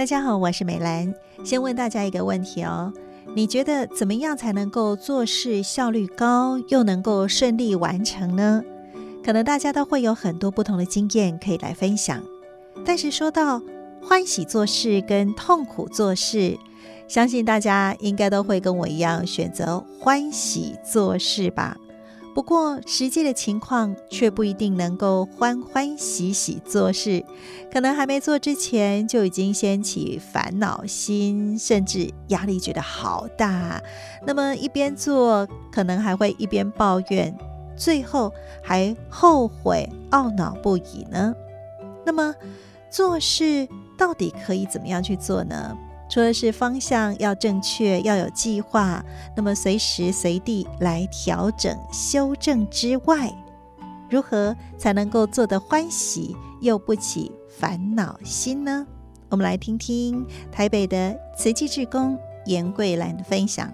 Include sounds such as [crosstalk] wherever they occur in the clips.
大家好，我是美兰。先问大家一个问题哦，你觉得怎么样才能够做事效率高，又能够顺利完成呢？可能大家都会有很多不同的经验可以来分享。但是说到欢喜做事跟痛苦做事，相信大家应该都会跟我一样选择欢喜做事吧。不过，实际的情况却不一定能够欢欢喜喜做事，可能还没做之前就已经掀起烦恼心，甚至压力觉得好大。那么一边做，可能还会一边抱怨，最后还后悔懊恼不已呢。那么做事到底可以怎么样去做呢？除了是方向要正确，要有计划，那么随时随地来调整修正之外，如何才能够做得欢喜又不起烦恼心呢？我们来听听台北的慈济志工严桂兰的分享。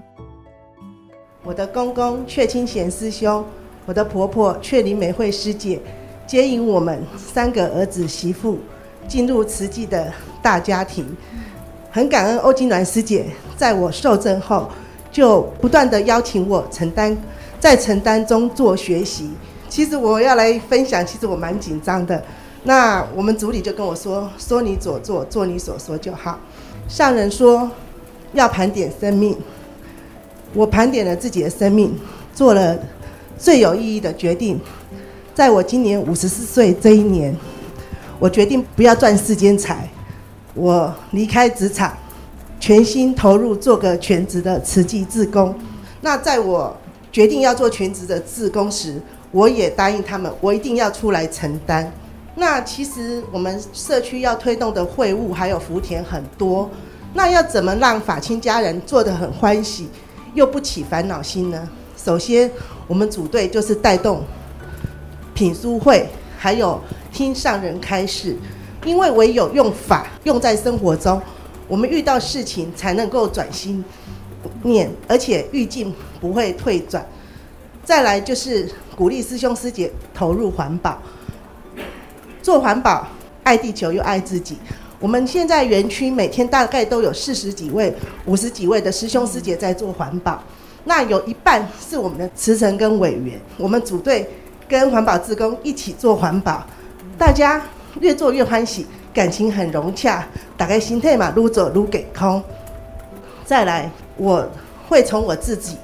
我的公公阙清贤师兄，我的婆婆阙林美惠师姐，接引我们三个儿子媳妇进入慈济的大家庭。很感恩欧金鸾师姐，在我受证后，就不断地邀请我承担，在承担中做学习。其实我要来分享，其实我蛮紧张的。那我们组里就跟我说：“说你所做，做你所说就好。”上人说要盘点生命，我盘点了自己的生命，做了最有意义的决定。在我今年五十四岁这一年，我决定不要赚世间财。我离开职场，全心投入做个全职的慈济志工。那在我决定要做全职的志工时，我也答应他们，我一定要出来承担。那其实我们社区要推动的会务还有福田很多，那要怎么让法亲家人做得很欢喜，又不起烦恼心呢？首先，我们组队就是带动品书会，还有听上人开示。因为唯有用法用在生活中，我们遇到事情才能够转心念，而且遇境不会退转。再来就是鼓励师兄师姐投入环保，做环保，爱地球又爱自己。我们现在园区每天大概都有四十几位、五十几位的师兄师姐在做环保，那有一半是我们的慈诚跟委员，我们组队跟环保志工一起做环保，大家。越做越欢喜，感情很融洽，打开心态嘛，撸走撸给空。再来，我会从我自己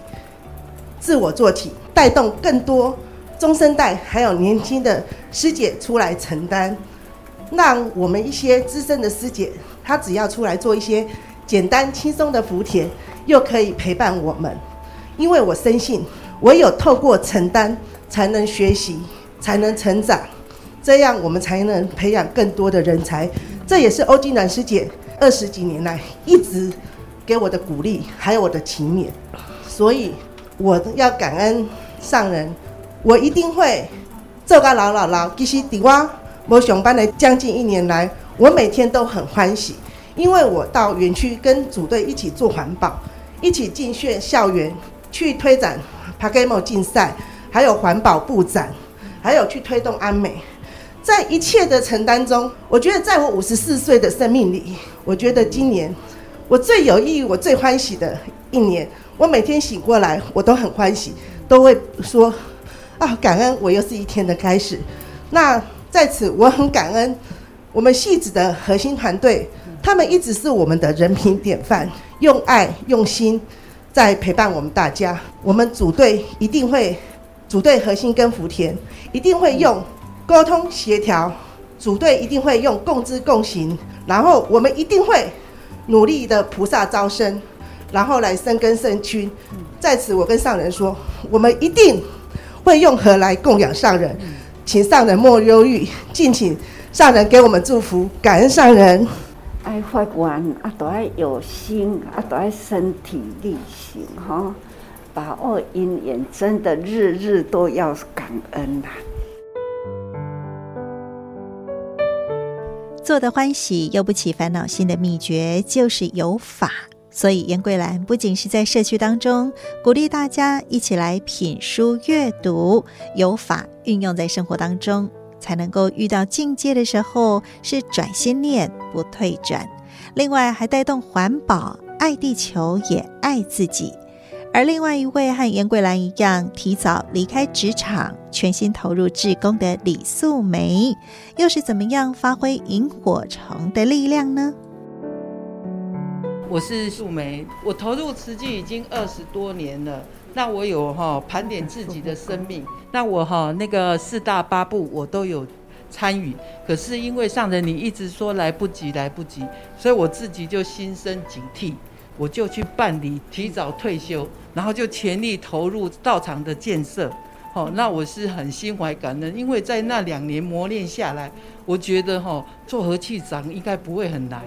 自我做起，带动更多中生代还有年轻的师姐出来承担，让我们一些资深的师姐，她只要出来做一些简单轻松的福田，又可以陪伴我们。因为我深信，唯有透过承担，才能学习，才能成长。这样我们才能培养更多的人才，这也是欧金鸾师姐二十几年来一直给我的鼓励，还有我的勤勉。所以我要感恩上人，我一定会做个老老老。其实，我我上班的将近一年来，我每天都很欢喜，因为我到园区跟组队一起做环保，一起进训校园去推展 PAGAMO 竞赛，还有环保布展，还有去推动安美。在一切的承担中，我觉得在我五十四岁的生命里，我觉得今年我最有意义、我最欢喜的一年。我每天醒过来，我都很欢喜，都会说啊，感恩我又是一天的开始。那在此，我很感恩我们戏子的核心团队，他们一直是我们的人品典范，用爱用心在陪伴我们大家。我们组队一定会组队核心跟福田一定会用。沟通协调，组队一定会用共知共行，然后我们一定会努力的菩萨招生，然后来生根生区。在此，我跟上人说，我们一定会用何来供养上人，请上人莫忧郁，敬请上人给我们祝福，感恩上人。爱发愿啊，都爱有心啊，都爱身体力行哈，把握因缘，真的日日都要感恩呐。做得欢喜又不起烦恼心的秘诀就是有法，所以严桂兰不仅是在社区当中鼓励大家一起来品书阅读，有法运用在生活当中，才能够遇到境界的时候是转心念不退转，另外还带动环保，爱地球也爱自己。而另外一位和严桂兰一样，提早离开职场，全心投入志工的李素梅，又是怎么样发挥萤火虫的力量呢？我是素梅，我投入慈济已经二十多年了。那我有哈盘点自己的生命，那我哈那个四大八部我都有参与，可是因为上人你一直说来不及来不及，所以我自己就心生警惕，我就去办理提早退休，然后就全力投入道场的建设。好，那我是很心怀感恩，因为在那两年磨练下来，我觉得哈做和气长应该不会很难。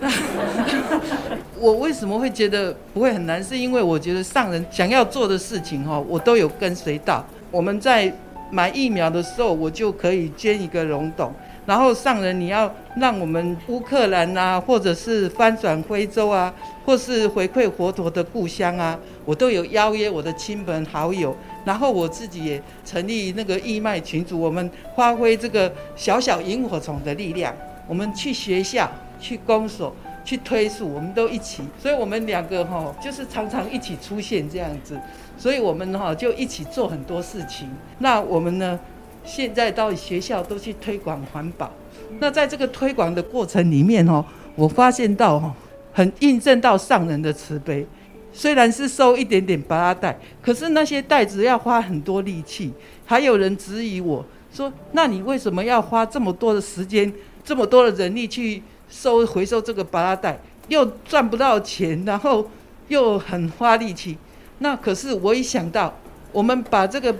[laughs] 我为什么会觉得不会很难？是因为我觉得上人想要做的事情哈，我都有跟随到。我们在买疫苗的时候，我就可以捐一个溶洞。然后上人你要让我们乌克兰啊，或者是翻转非洲啊，或是回馈佛陀的故乡啊，我都有邀约我的亲朋好友。然后我自己也成立那个义卖群组，我们发挥这个小小萤火虫的力量，我们去学校。去公所去推树，我们都一起，所以我们两个哈就是常常一起出现这样子，所以我们哈就一起做很多事情。那我们呢，现在到学校都去推广环保。那在这个推广的过程里面哦，我发现到哦很印证到上人的慈悲。虽然是收一点点芭乐袋，可是那些袋子要花很多力气。还有人质疑我说：“那你为什么要花这么多的时间，这么多的人力去？”收回收这个芭乐袋，又赚不到钱，然后又很花力气。那可是我一想到，我们把这个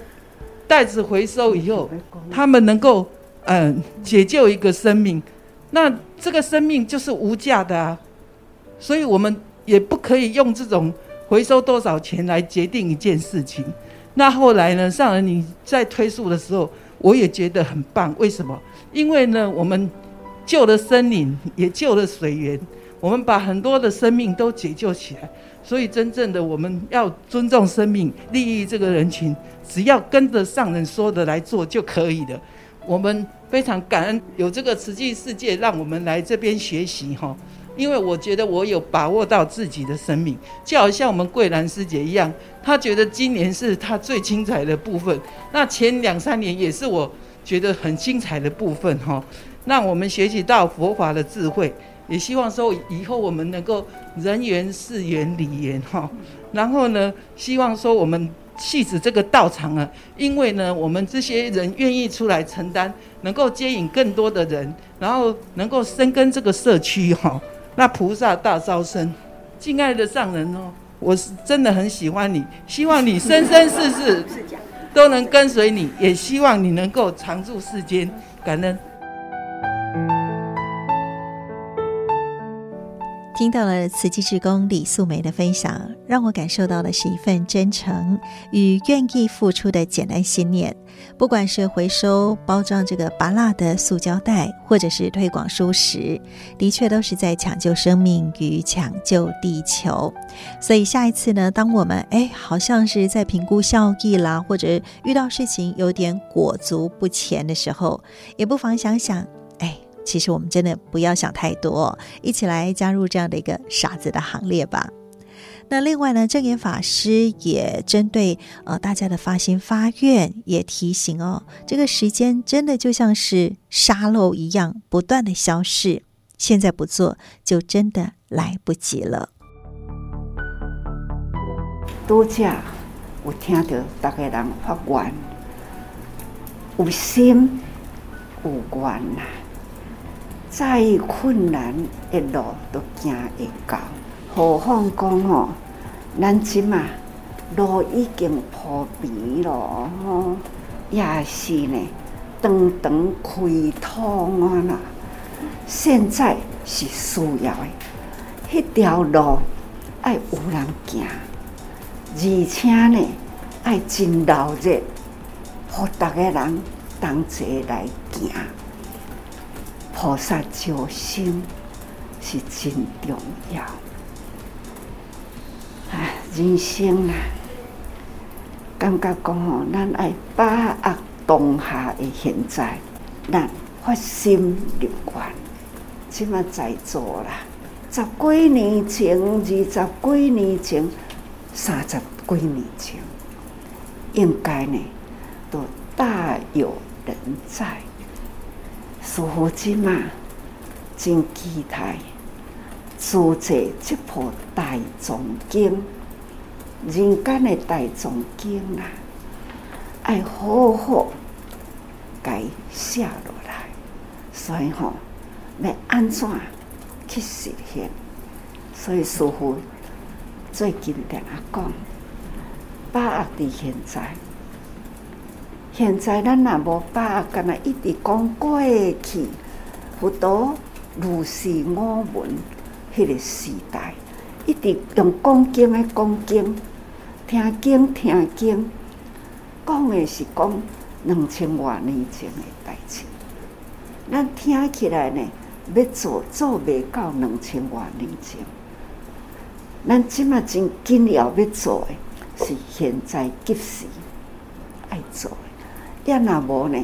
袋子回收以后，他们能够嗯解救一个生命，那这个生命就是无价的啊。所以我们也不可以用这种回收多少钱来决定一件事情。那后来呢，上人你在推树的时候，我也觉得很棒。为什么？因为呢，我们。救了森林，也救了水源，我们把很多的生命都解救起来。所以，真正的我们要尊重生命，利益这个人群，只要跟着上人说的来做就可以了。我们非常感恩有这个慈济世界，让我们来这边学习哈。因为我觉得我有把握到自己的生命，就好像我们桂兰师姐一样，她觉得今年是她最精彩的部分。那前两三年也是我觉得很精彩的部分哈。让我们学习到佛法的智慧，也希望说以后我们能够人缘、事缘、理缘哈。然后呢，希望说我们戏子这个道场啊，因为呢，我们这些人愿意出来承担，能够接引更多的人，然后能够深耕这个社区哈。那菩萨大招生，敬爱的上人哦，我是真的很喜欢你，希望你生生世世 [laughs] 都能跟随你，也希望你能够常驻世间，感恩。听到了慈济志工李素梅的分享，让我感受到的是一份真诚与愿意付出的简单信念。不管是回收包装这个芭乐的塑胶袋，或者是推广蔬食，的确都是在抢救生命与抢救地球。所以下一次呢，当我们哎好像是在评估效益啦，或者遇到事情有点裹足不前的时候，也不妨想想，哎。其实我们真的不要想太多，一起来加入这样的一个傻子的行列吧。那另外呢，证严法师也针对呃大家的发心发愿，也提醒哦，这个时间真的就像是沙漏一样，不断的消逝，现在不做，就真的来不及了。多谢我听到大家人发愿，有心有愿呐。再困难的路都行会到，何况讲哦，咱即嘛路已经铺平了吼，也是呢，长长开通啊啦。现在是需要的，迄条路爱有人行，而且呢爱真闹热，互逐个人同齐来行。菩萨救心是真重要。唉，人生啊，感觉讲吼，咱爱把握当下的现在，咱发心立愿，即么在做啦？十几年前、二十几年前、三十几年前，应该呢都大有人在。师父今嘛真期待，书写这部大藏经，人间的大藏经啊，爱好好该写落来。所以吼，要安怎去实现？所以师父最近跟我讲，把握伫现在。现在咱若无把握，干那一直讲过去，佛陀如是我闻，迄个时代，一直用讲经的讲经，听经听经，讲的是讲两千多年前的代志。咱听起来呢，要做做未到两千多年前，咱即马真紧要要做的，是现在及时爱做。要那无呢？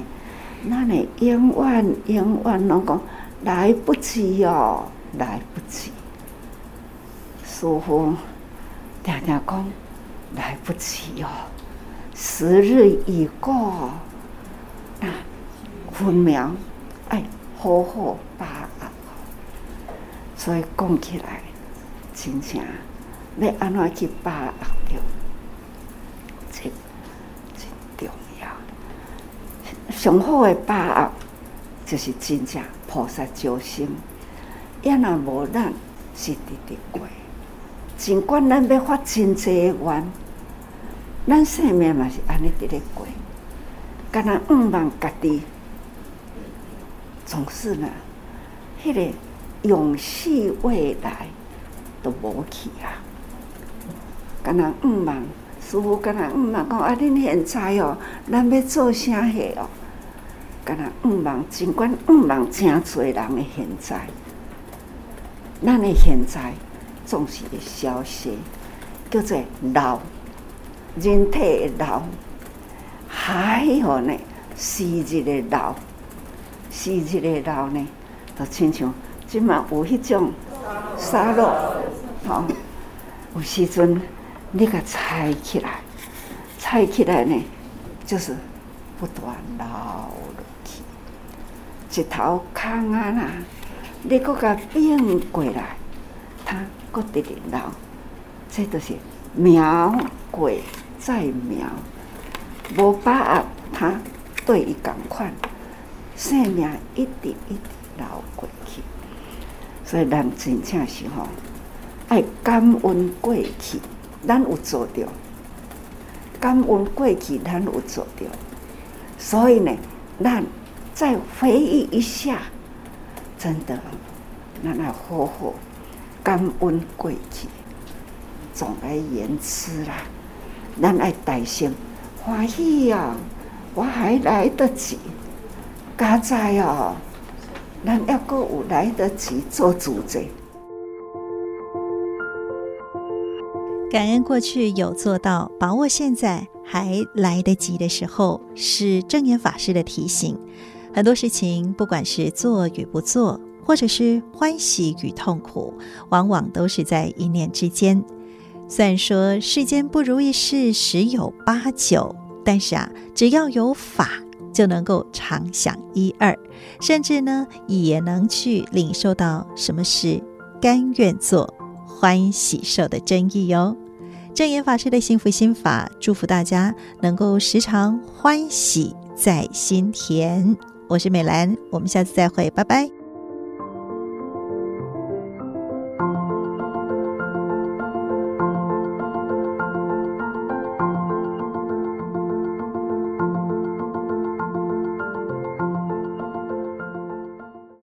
那你永远永远拢讲来不及哦，来不及。师父常常讲来不及哦，时日已过。那分秒哎，好好把握。所以讲起来，真正要安怎去把握着？这。上好的把握就是真正菩萨招生，也若无咱是直直过。尽管咱要发真济的愿，咱生命嘛是安尼直直过。敢若毋忘家己，总是呢，迄个永续未来都无去啊。敢若毋忘，师父敢若毋忘讲啊，恁现在哦，咱要做啥货哦？敢若毋忘，尽管毋忘，真侪人的现在，咱的现在总是会消息，叫做老，人体的老，还有呢，时日的老，时日的老呢，就亲像即嘛有迄种沙漏，吼，有时阵你甲踩起来，踩起来呢，就是不断流落去。一头空啊啦，你搁甲变过来，它搁直直老，这就是苗过再苗，无把握它对伊共款，生命一直一直老过去。所以咱真正是吼，爱感恩过去，咱有做着；感恩过去，咱有做着。所以呢，咱。再回忆一下，真的，咱来好好感恩过去，总而言之啦，咱爱大声欢喜呀，我还来得及，加在哦，咱要够有来得及做主者。感恩过去有做到，把握现在还来得及的时候，是正言法师的提醒。很多事情，不管是做与不做，或者是欢喜与痛苦，往往都是在一念之间。虽然说世间不如意事十有八九，但是啊，只要有法，就能够常想一二，甚至呢，也能去领受到什么是甘愿做、欢喜受的真意哟。正言法师的幸福心法，祝福大家能够时常欢喜在心田。我是美兰，我们下次再会，拜拜。